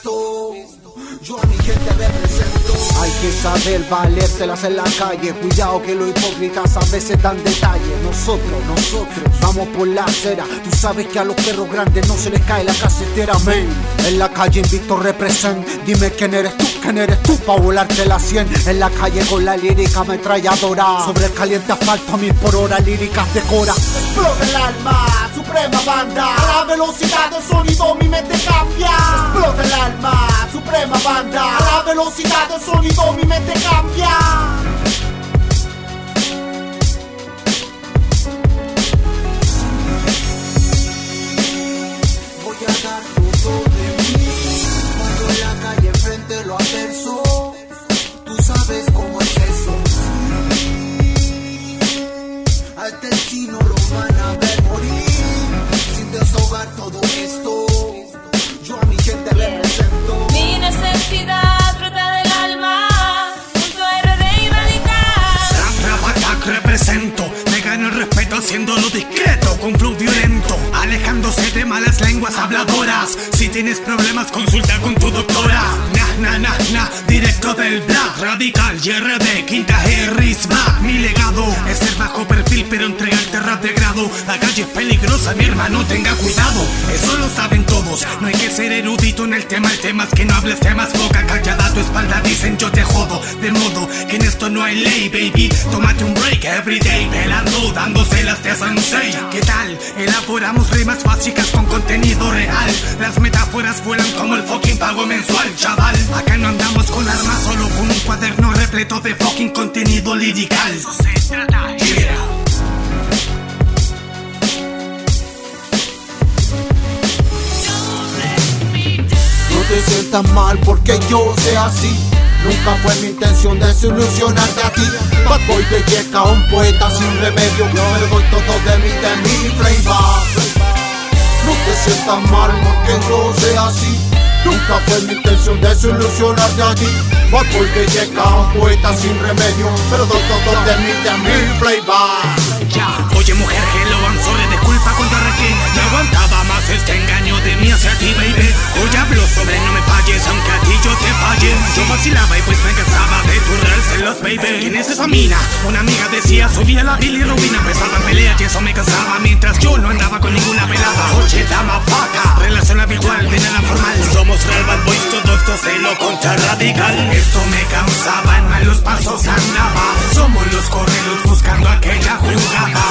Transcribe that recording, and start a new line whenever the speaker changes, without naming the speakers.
Cristo. Yo a mi gente represento.
Hay que saber valérselas en la calle. Cuidado que los hipócritas a veces dan detalle. Nosotros, nosotros, vamos por la acera. Tú sabes que a los perros grandes no se les cae la casetera. Men, en la calle invicto represent. Dime quién eres tú, quién eres tú pa' volarte la 100. En la calle con la lírica ametralladora. Sobre el caliente asfalto a mil por hora, líricas decora.
Explota el alma, suprema banda. A la velocidad del sonido mi mente cambia. Explota el alma, suprema banda. A la velocidad del sonido mi mente cambia.
Represento,
me gano el respeto haciéndolo discreto, con flow violento, alejándose de malas lenguas habladoras. Si tienes problemas, consulta con tu doctora. Na, na, na, na, directo del black, radical, YRD, quinta Harris, back. Mi legado es ser bajo perfil, pero entregarte rap de grado. La calle es peligrosa, mi hermano, tenga cuidado. Eso lo saben todos, no hay que ser erudito en el tema. El tema es que no hables temas, boca callada a tu espalda. Dicen yo te jodo, de modo que en esto no hay ley, baby. Tómate un break everyday, pelando, dándoselas de sensei. ¿Qué tal? Elaboramos rimas básicas con contenido real. Las metáforas vuelan como el fucking pago mensual, chaval. Acá no andamos con armas, solo con un cuaderno repleto de fucking contenido lirical. Eso se trata.
Sientas mal porque yo sea así. Nunca fue mi intención desilusionarte a ti. Bad boy de Yeka, un poeta sin remedio. Yo me doy todo de mí, de mi flavor. No te sientas mal porque yo sea así. Nunca fue mi intención desilusionarte a ti. Bad boy de Yeka, un poeta sin remedio. Pero doy todo de mí, de mi.
Ya, oye mujer, hello, I'm sorry, disculpa cuando arranqué No aguantaba más este engaño de mí baby ¿Quién es esa mina? Una amiga decía, subía la bilirrubina Empezaba en pelea y eso me cansaba. Mientras yo no andaba con ninguna pelada. Oye, dama vaca, relación habitual de nada formal. Somos real bad boys, todo esto se lo contra radical. Esto me cansaba, en malos pasos andaba. Somos los correros buscando aquella jugada